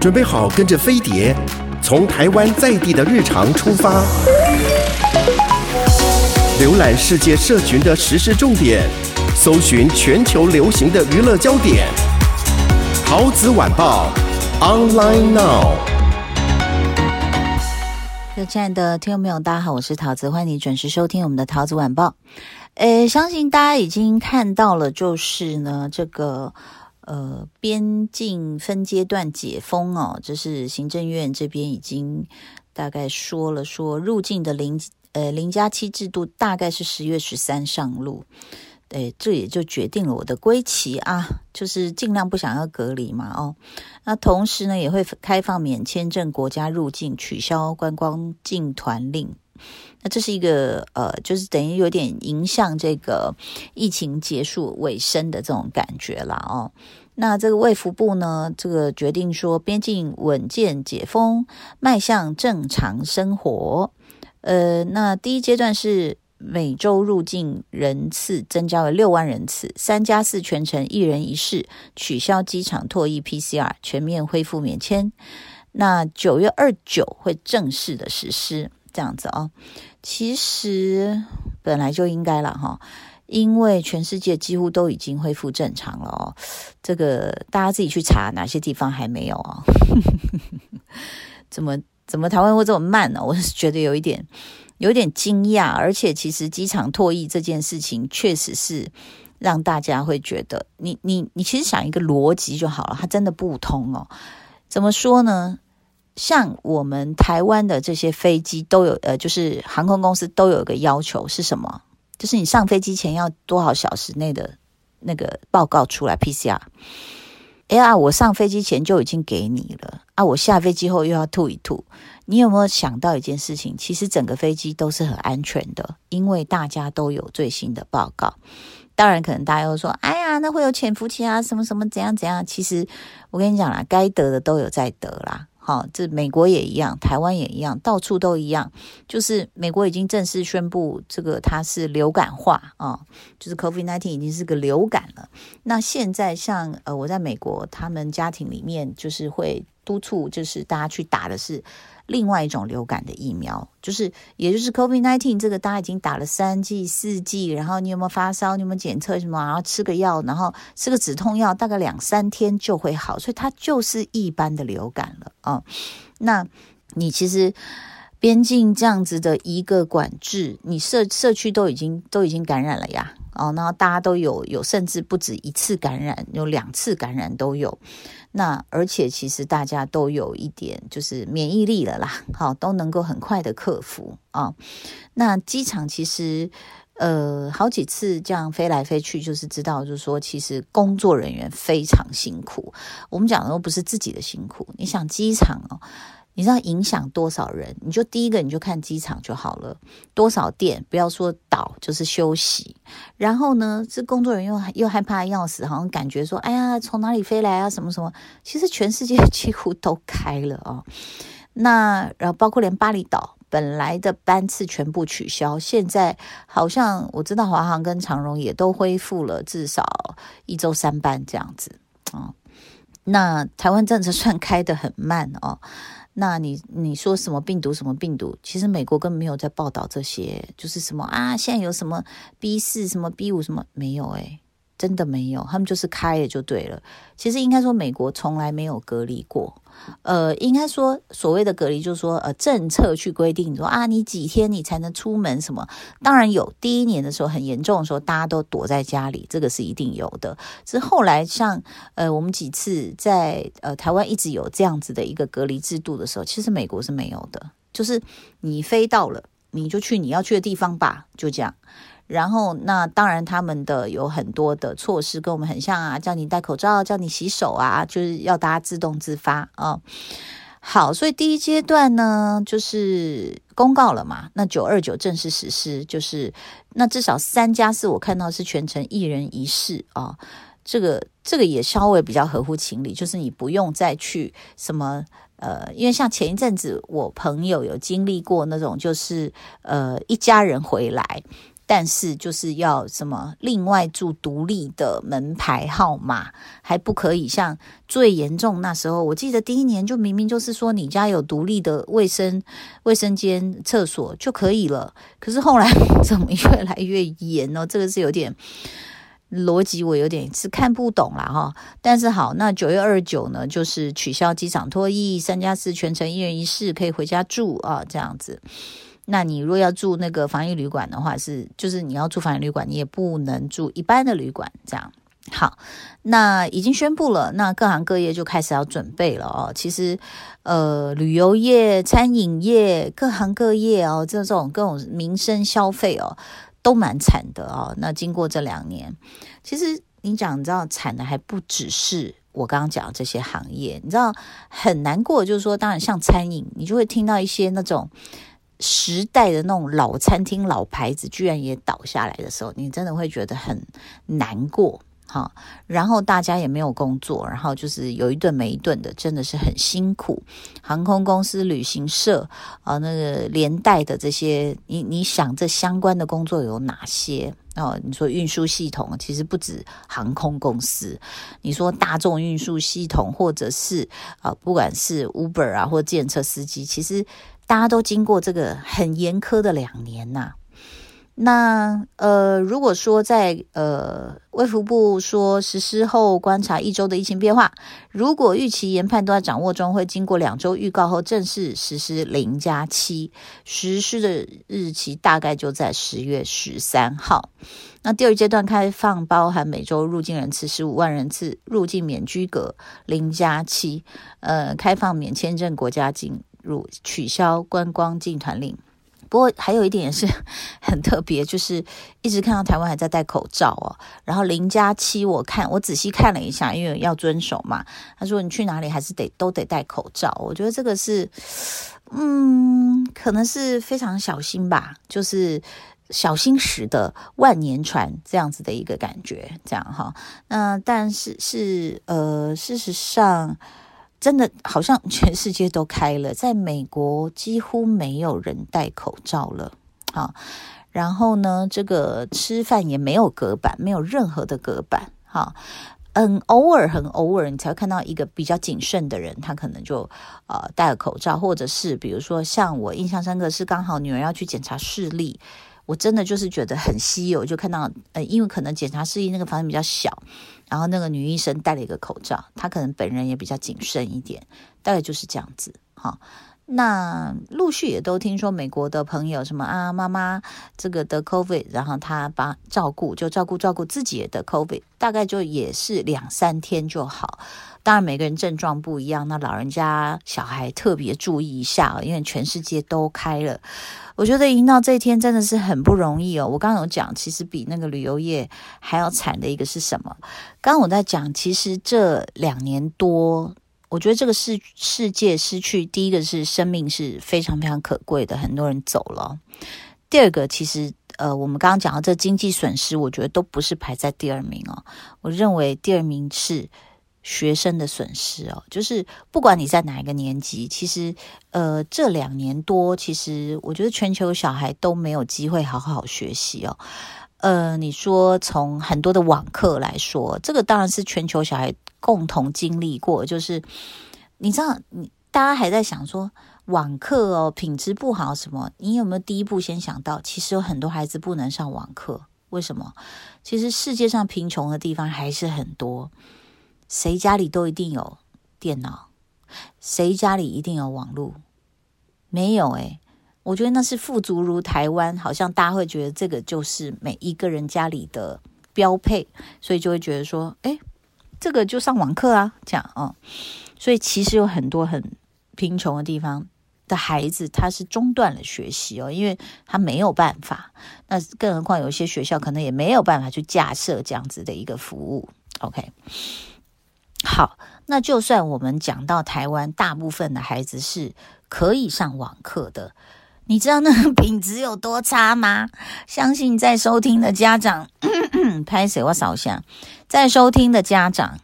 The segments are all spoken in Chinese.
准备好跟着飞碟，从台湾在地的日常出发，浏览世界社群的时事重点，搜寻全球流行的娱乐焦点。陶子晚报，online now。各亲爱的听众朋友，大家好，我是陶子，欢迎你准时收听我们的陶子晚报。诶，相信大家已经看到了，就是呢，这个。呃，边境分阶段解封哦，这是行政院这边已经大概说了，说入境的零呃零加七制度大概是十月十三上路，对，这也就决定了我的归期啊，就是尽量不想要隔离嘛哦。那同时呢，也会开放免签证国家入境，取消观光禁团令。那这是一个呃，就是等于有点迎向这个疫情结束尾声的这种感觉了哦。那这个卫福部呢，这个决定说边境稳健解封，迈向正常生活。呃，那第一阶段是每周入境人次增加为六万人次，三加四全程一人一室，取消机场唾液 PCR，全面恢复免签。那九月二九会正式的实施，这样子哦。其实本来就应该了哈。因为全世界几乎都已经恢复正常了哦，这个大家自己去查哪些地方还没有啊？怎么怎么台湾会这么慢呢？我是觉得有一点有点惊讶，而且其实机场唾液这件事情确实是让大家会觉得，你你你其实想一个逻辑就好了，它真的不通哦。怎么说呢？像我们台湾的这些飞机都有，呃，就是航空公司都有一个要求是什么？就是你上飞机前要多少小时内的那个报告出来 PCR。哎呀，我上飞机前就已经给你了啊，我下飞机后又要吐一吐。你有没有想到一件事情？其实整个飞机都是很安全的，因为大家都有最新的报告。当然，可能大家又说：“哎呀，那会有潜伏期啊，什么什么怎样怎样。”其实我跟你讲啦，该得的都有在得啦。啊，这美国也一样，台湾也一样，到处都一样。就是美国已经正式宣布，这个它是流感化啊，就是 COVID nineteen 已经是个流感了。那现在像呃，我在美国，他们家庭里面就是会督促，就是大家去打的是。另外一种流感的疫苗，就是也就是 COVID-19 这个，大家已经打了三剂、四剂，然后你有没有发烧？你有没有检测什么？然后吃个药，然后吃个止痛药，大概两三天就会好，所以它就是一般的流感了啊、哦。那你其实边境这样子的一个管制，你社社区都已经都已经感染了呀，哦，然后大家都有有，甚至不止一次感染，有两次感染都有。那而且其实大家都有一点就是免疫力了啦，好，都能够很快的克服啊。那机场其实呃好几次这样飞来飞去，就是知道就是说其实工作人员非常辛苦。我们讲的都不是自己的辛苦，你想机场哦。你知道影响多少人？你就第一个，你就看机场就好了。多少店，不要说倒，就是休息。然后呢，这工作人员又 又害怕要死，好像感觉说，哎呀，从哪里飞来啊，什么什么。其实全世界几乎都开了、哦。那然后包括连巴厘岛本来的班次全部取消，现在好像我知道华航跟长荣也都恢复了，至少一周三班这样子啊、哦。那台湾政策算开得很慢哦。那你你说什么病毒什么病毒？其实美国根本没有在报道这些，就是什么啊，现在有什么 B 四什么 B 五什么没有诶，真的没有，他们就是开了就对了。其实应该说美国从来没有隔离过。呃，应该说所谓的隔离，就是说呃，政策去规定说啊，你几天你才能出门什么？当然有，第一年的时候很严重的时候，大家都躲在家里，这个是一定有的。是后来像呃，我们几次在呃台湾一直有这样子的一个隔离制度的时候，其实美国是没有的，就是你飞到了，你就去你要去的地方吧，就这样。然后，那当然，他们的有很多的措施跟我们很像啊，叫你戴口罩，叫你洗手啊，就是要大家自动自发啊。好，所以第一阶段呢，就是公告了嘛，那九二九正式实施，就是那至少三加四，我看到是全程一人一室啊。这个这个也稍微比较合乎情理，就是你不用再去什么呃，因为像前一阵子我朋友有经历过那种，就是呃一家人回来。但是就是要什么另外住独立的门牌号码，还不可以像最严重那时候，我记得第一年就明明就是说你家有独立的卫生卫生间、厕所就可以了，可是后来 怎么越来越严呢？这个是有点。逻辑我有点是看不懂啦哈，但是好，那九月二十九呢，就是取消机场脱衣，三加四全程一人一室，可以回家住啊，这样子。那你如果要住那个防疫旅馆的话，是就是你要住防疫旅馆，你也不能住一般的旅馆，这样。好，那已经宣布了，那各行各业就开始要准备了哦。其实，呃，旅游业、餐饮业，各行各业哦，这种各种民生消费哦。都蛮惨的哦。那经过这两年，其实你讲，你知道惨的还不只是我刚刚讲的这些行业，你知道很难过，就是说，当然像餐饮，你就会听到一些那种时代的那种老餐厅、老牌子，居然也倒下来的时候，你真的会觉得很难过。好，然后大家也没有工作，然后就是有一顿没一顿的，真的是很辛苦。航空公司、旅行社啊，那个连带的这些，你你想这相关的工作有哪些？哦，你说运输系统其实不止航空公司，你说大众运输系统，或者是啊，不管是 Uber 啊，或者计程车司机，其实大家都经过这个很严苛的两年呐、那呃，如果说在呃卫福部说实施后观察一周的疫情变化，如果预期研判都在掌握中，会经过两周预告后正式实施零加七，实施的日期大概就在十月十三号。那第二阶段开放包含每周入境人次十五万人次，入境免居隔零加七，呃，开放免签证国家进入，取消观光进团令。不过还有一点也是 很特别，就是一直看到台湾还在戴口罩哦。然后零加七，我看我仔细看了一下，因为要遵守嘛。他说你去哪里还是得都得戴口罩。我觉得这个是，嗯，可能是非常小心吧，就是小心驶得万年船这样子的一个感觉，这样哈。那但是是呃，事实上。真的好像全世界都开了，在美国几乎没有人戴口罩了。好，然后呢，这个吃饭也没有隔板，没有任何的隔板。好，嗯，偶尔很偶尔，你才会看到一个比较谨慎的人，他可能就呃戴了口罩，或者是比如说像我印象深刻是刚好女儿要去检查视力。我真的就是觉得很稀有，就看到呃，因为可能检查视力那个房间比较小，然后那个女医生戴了一个口罩，她可能本人也比较谨慎一点，大概就是这样子哈。那陆续也都听说美国的朋友什么啊，妈妈这个得 COVID，然后他把照顾就照顾照顾自己也得 COVID，大概就也是两三天就好。当然每个人症状不一样，那老人家小孩特别注意一下，因为全世界都开了。我觉得迎到这一天真的是很不容易哦。我刚刚有讲，其实比那个旅游业还要惨的一个是什么？刚刚我在讲，其实这两年多，我觉得这个世世界失去第一个是生命是非常非常可贵的，很多人走了。第二个，其实呃，我们刚刚讲到这经济损失，我觉得都不是排在第二名哦。我认为第二名是。学生的损失哦，就是不管你在哪一个年级，其实呃这两年多，其实我觉得全球小孩都没有机会好好学习哦。呃，你说从很多的网课来说，这个当然是全球小孩共同经历过，就是你知道，你大家还在想说网课哦品质不好什么，你有没有第一步先想到，其实有很多孩子不能上网课，为什么？其实世界上贫穷的地方还是很多。谁家里都一定有电脑？谁家里一定有网络？没有诶，我觉得那是富足如台湾，好像大家会觉得这个就是每一个人家里的标配，所以就会觉得说，诶，这个就上网课啊，这样、哦。所以其实有很多很贫穷的地方的孩子，他是中断了学习哦，因为他没有办法。那更何况有些学校可能也没有办法去架设这样子的一个服务。OK。好，那就算我们讲到台湾，大部分的孩子是可以上网课的，你知道那个 品质有多差吗？相信在收听的家长，拍谁我扫下，在收听的家长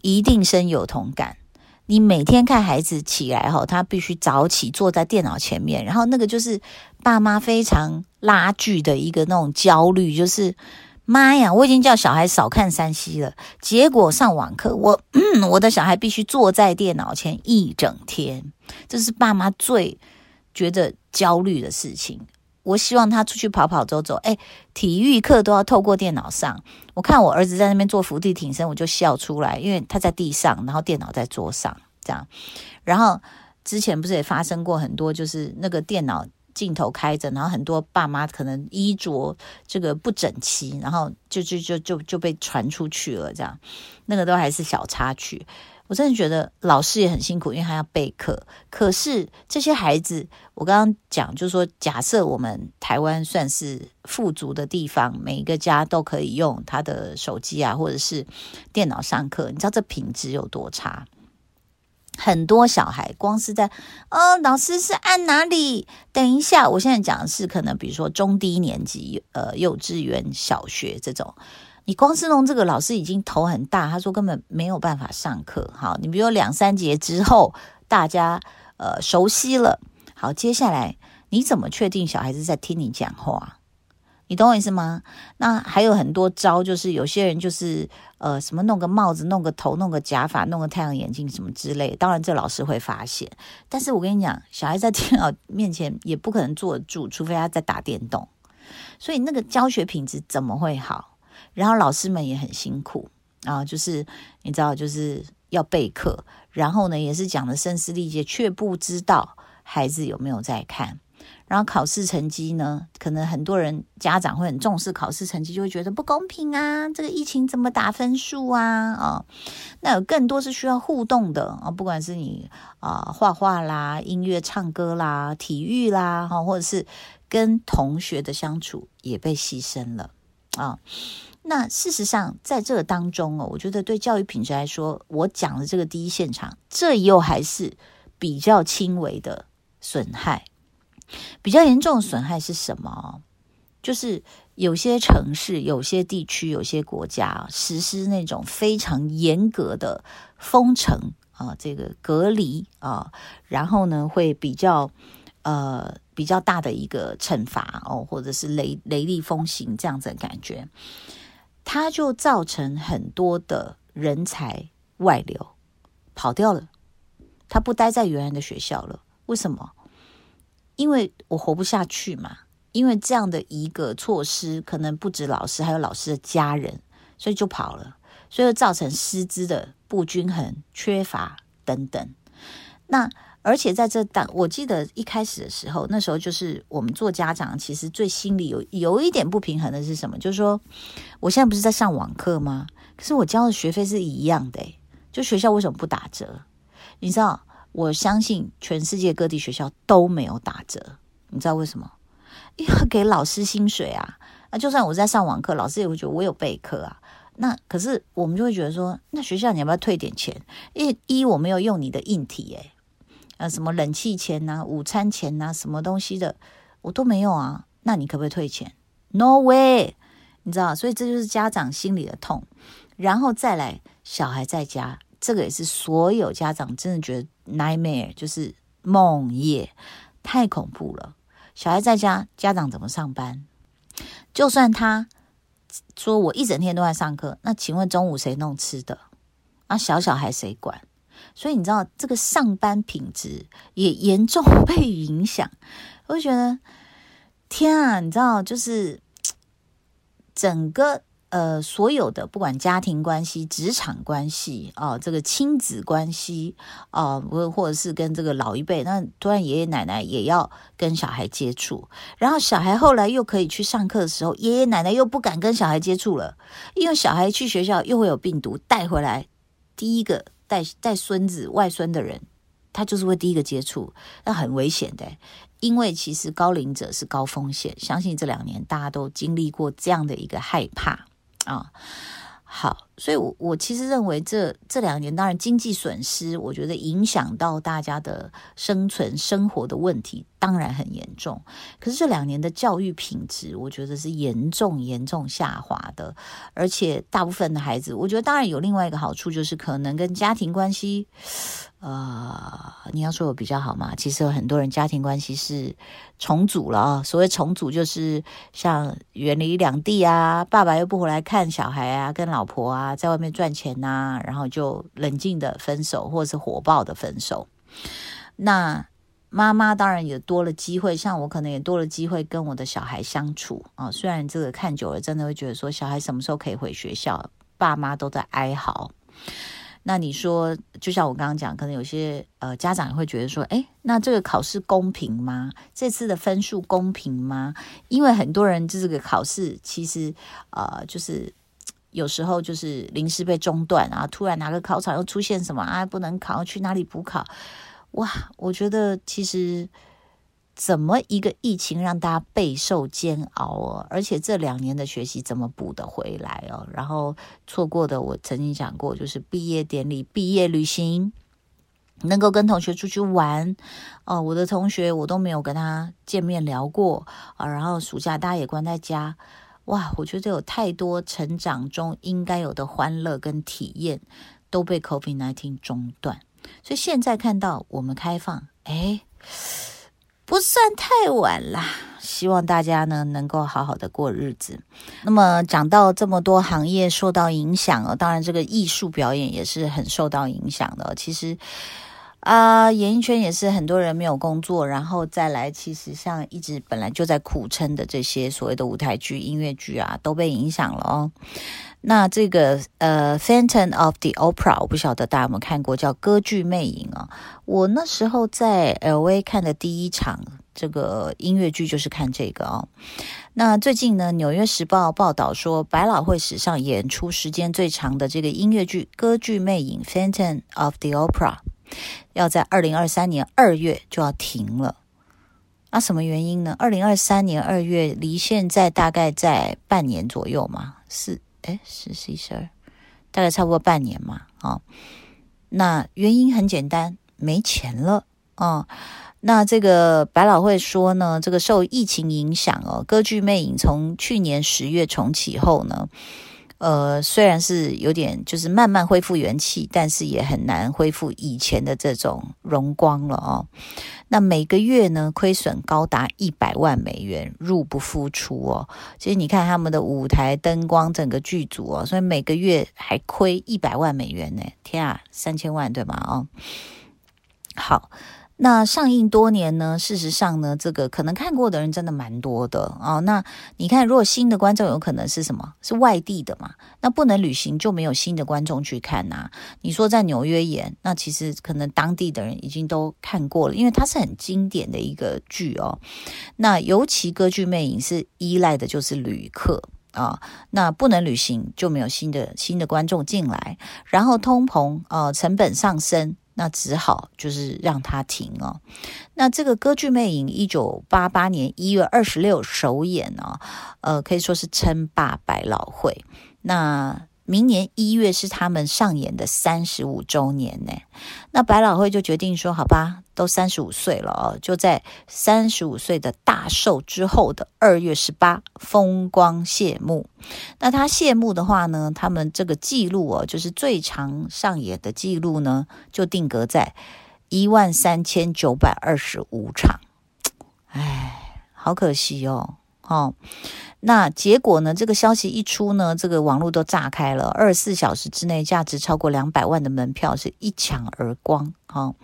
一定深有同感。你每天看孩子起来后，他必须早起坐在电脑前面，然后那个就是爸妈非常拉锯的一个那种焦虑，就是妈呀，我已经叫小孩少看三 C 了，结果上网课，我、嗯、我的小孩必须坐在电脑前一整天，这是爸妈最觉得焦虑的事情。我希望他出去跑跑走走，哎，体育课都要透过电脑上。我看我儿子在那边做伏地挺身，我就笑出来，因为他在地上，然后电脑在桌上，这样。然后之前不是也发生过很多，就是那个电脑镜头开着，然后很多爸妈可能衣着这个不整齐，然后就就就就就被传出去了，这样。那个都还是小插曲。我真的觉得老师也很辛苦，因为他要备课。可是这些孩子，我刚刚讲，就是说，假设我们台湾算是富足的地方，每一个家都可以用他的手机啊，或者是电脑上课，你知道这品质有多差？很多小孩光是在，哦，老师是按哪里？等一下，我现在讲的是可能，比如说中低年级，呃，幼稚园、小学这种。你光是弄这个，老师已经头很大，他说根本没有办法上课。好，你比如两三节之后，大家呃熟悉了，好，接下来你怎么确定小孩子在听你讲话？你懂我意思吗？那还有很多招，就是有些人就是呃什么弄个帽子、弄个头、弄个假发、弄个太阳眼镜什么之类。当然这老师会发现，但是我跟你讲，小孩在电脑面前也不可能坐得住，除非他在打电动。所以那个教学品质怎么会好？然后老师们也很辛苦啊，就是你知道，就是要备课，然后呢，也是讲的声嘶力竭，却不知道孩子有没有在看。然后考试成绩呢，可能很多人家长会很重视考试成绩，就会觉得不公平啊，这个疫情怎么打分数啊？啊，那有更多是需要互动的啊，不管是你啊画画啦、音乐唱歌啦、体育啦，哈，或者是跟同学的相处也被牺牲了啊。那事实上，在这个当中哦，我觉得对教育品质来说，我讲的这个第一现场，这又还是比较轻微的损害。比较严重的损害是什么？就是有些城市、有些地区、有些国家实施那种非常严格的封城啊，这个隔离啊，然后呢，会比较呃比较大的一个惩罚哦，或者是雷雷厉风行这样子的感觉。它就造成很多的人才外流，跑掉了。他不待在原来的学校了，为什么？因为我活不下去嘛。因为这样的一个措施，可能不止老师，还有老师的家人，所以就跑了，所以造成师资的不均衡、缺乏等等。那。而且在这当，我记得一开始的时候，那时候就是我们做家长，其实最心里有有一点不平衡的是什么？就是说，我现在不是在上网课吗？可是我交的学费是一样的，就学校为什么不打折？你知道，我相信全世界各地学校都没有打折，你知道为什么？因为给老师薪水啊。那就算我在上网课，老师也会觉得我有备课啊。那可是我们就会觉得说，那学校你要不要退点钱？一一我没有用你的硬体，诶。呃，什么冷气钱呐、午餐钱呐、什么东西的，我都没有啊。那你可不可以退钱？No way，你知道，所以这就是家长心里的痛。然后再来，小孩在家，这个也是所有家长真的觉得 nightmare，就是梦魇，太恐怖了。小孩在家，家长怎么上班？就算他说我一整天都在上课，那请问中午谁弄吃的？那小小孩谁管？所以你知道这个上班品质也严重 被影响，我就觉得天啊！你知道，就是整个呃所有的不管家庭关系、职场关系啊、这个亲子关系啊，或、呃、或者是跟这个老一辈，那突然爷爷奶奶也要跟小孩接触，然后小孩后来又可以去上课的时候，爷爷奶奶又不敢跟小孩接触了，因为小孩去学校又会有病毒带回来，第一个。带带孙子外孙的人，他就是会第一个接触，那很危险的。因为其实高龄者是高风险，相信这两年大家都经历过这样的一个害怕啊。好，所以我，我其实认为这这两年，当然经济损失，我觉得影响到大家的生存生活的问题，当然很严重。可是这两年的教育品质，我觉得是严重严重下滑的。而且，大部分的孩子，我觉得当然有另外一个好处，就是可能跟家庭关系。呃，你要说我比较好嘛？其实有很多人家庭关系是重组了啊。所谓重组，就是像远离两地啊，爸爸又不回来看小孩啊，跟老婆啊在外面赚钱呐、啊，然后就冷静的分手，或是火爆的分手。那妈妈当然也多了机会，像我可能也多了机会跟我的小孩相处啊。虽然这个看久了，真的会觉得说，小孩什么时候可以回学校，爸妈都在哀嚎。那你说，就像我刚刚讲，可能有些呃家长会觉得说，诶，那这个考试公平吗？这次的分数公平吗？因为很多人就这个考试其实呃就是有时候就是临时被中断啊，突然哪个考场又出现什么啊，不能考，去哪里补考？哇，我觉得其实。怎么一个疫情让大家备受煎熬哦？而且这两年的学习怎么补得回来哦？然后错过的，我曾经讲过，就是毕业典礼、毕业旅行，能够跟同学出去玩哦。我的同学我都没有跟他见面聊过啊。然后暑假大家也关在家，哇！我觉得有太多成长中应该有的欢乐跟体验都被 COVID-19 中断。所以现在看到我们开放，哎。不算太晚啦，希望大家呢能够好好的过日子。那么讲到这么多行业受到影响哦，当然这个艺术表演也是很受到影响的。其实啊、演艺圈也是很多人没有工作，然后再来，其实像一直本来就在苦撑的这些所谓的舞台剧、音乐剧啊，都被影响了哦。那这个呃，《Phantom of the Opera》，我不晓得大家有没有看过，叫《歌剧魅影》啊。我那时候在 LA 看的第一场这个音乐剧就是看这个哦。那最近呢，《纽约时报》报道说，百老汇史上演出时间最长的这个音乐剧《歌剧魅影》《Phantom of the Opera》要在二零二三年二月就要停了。那什么原因呢？二零二三年二月离现在大概在半年左右嘛，是。哎，十、十一、十二，大概差不多半年嘛，啊、那原因很简单，没钱了啊、那这个百老汇说呢，这个受疫情影响哦，歌剧魅影从去年十月重启后呢。呃，虽然是有点就是慢慢恢复元气，但是也很难恢复以前的这种荣光了哦。那每个月呢，亏损高达一百万美元，入不敷出哦。其实你看他们的舞台灯光，整个剧组哦，所以每个月还亏一百万美元呢。天啊，三千万对吗？哦，好。那上映多年呢？事实上呢，这个可能看过的人真的蛮多的哦。那你看，如果新的观众有可能是什么？是外地的嘛？那不能旅行就没有新的观众去看呐、啊。你说在纽约演，那其实可能当地的人已经都看过了，因为它是很经典的一个剧哦。那尤其歌剧魅影是依赖的就是旅客啊、哦，那不能旅行就没有新的新的观众进来，然后通膨呃成本上升。那只好就是让它停哦。那这个歌剧魅影一九八八年一月二十六首演呢，呃，可以说是称霸百老汇。那明年一月是他们上演的三十五周年呢，那百老汇就决定说，好吧，都三十五岁了哦，就在三十五岁的大寿之后的二月十八风光谢幕。那他谢幕的话呢，他们这个记录哦，就是最长上演的记录呢，就定格在一万三千九百二十五场。哎，好可惜哦，哦。那结果呢？这个消息一出呢，这个网络都炸开了。二十四小时之内，价值超过两百万的门票是一抢而光，哦。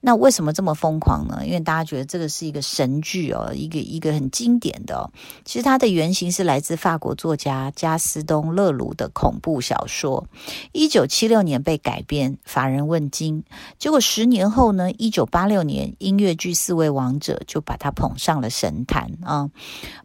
那为什么这么疯狂呢？因为大家觉得这个是一个神剧哦，一个一个很经典的。其实它的原型是来自法国作家加斯东·勒鲁的恐怖小说，一九七六年被改编，乏人问津。结果十年后呢，一九八六年音乐剧《四位王者》就把它捧上了神坛啊，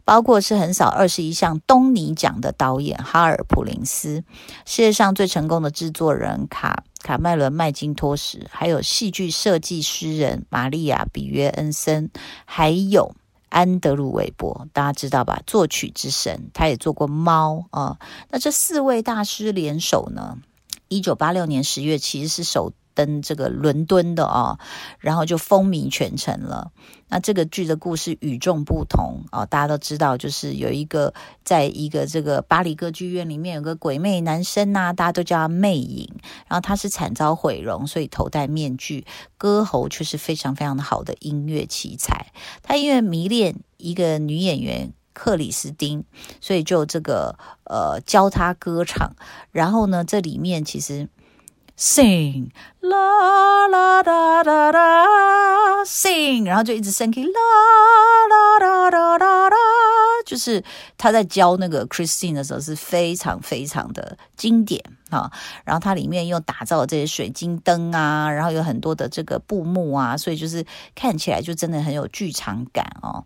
包括是横扫二十一项东尼奖的导演哈尔·普林斯，世界上最成功的制作人卡。卡麦伦·麦金托什，还有戏剧设计诗人玛利亚·比约恩森，还有安德鲁·韦伯，大家知道吧？作曲之神，他也做过猫啊。那这四位大师联手呢，一九八六年十月其实是首登这个伦敦的啊，然后就风靡全城了。那这个剧的故事与众不同啊，大家都知道，就是有一个在一个这个巴黎歌剧院里面有个鬼魅男生呐、啊，大家都叫他魅影。然后他是惨遭毁容，所以头戴面具，歌喉却是非常非常的好的音乐奇才。他因为迷恋一个女演员克里斯汀，所以就这个呃教他歌唱。然后呢，这里面其实。Sing la la da da da sing，然后就一直升 key la la da da da da，就是他在教那个 Christine 的时候是非常非常的经典。啊，然后它里面又打造了这些水晶灯啊，然后有很多的这个布幕啊，所以就是看起来就真的很有剧场感哦。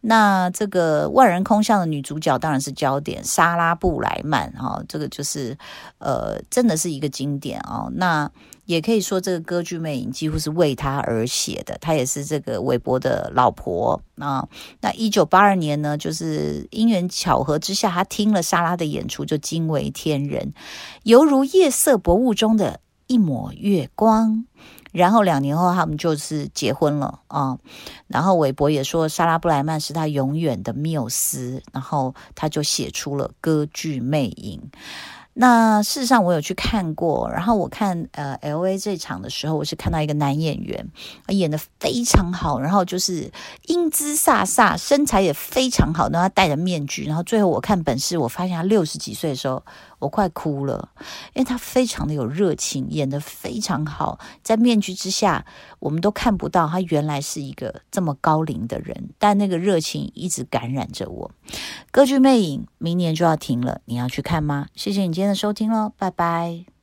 那这个万人空巷的女主角当然是焦点，莎拉布莱曼哈，这个就是呃，真的是一个经典哦。那也可以说，这个歌剧魅影几乎是为他而写的。他也是这个韦伯的老婆啊。那一九八二年呢，就是因缘巧合之下，他听了莎拉的演出，就惊为天人，犹如夜色薄雾中的一抹月光。然后两年后，他们就是结婚了啊。然后韦伯也说，莎拉布莱曼是他永远的缪斯。然后他就写出了歌剧魅影。那事实上，我有去看过。然后我看呃，L.A. 这场的时候，我是看到一个男演员，演的非常好，然后就是英姿飒飒，身材也非常好。然后他戴着面具，然后最后我看本事，我发现他六十几岁的时候。我快哭了，因为他非常的有热情，演得非常好，在面具之下，我们都看不到他原来是一个这么高龄的人，但那个热情一直感染着我。歌剧魅影明年就要停了，你要去看吗？谢谢你今天的收听喽，拜拜。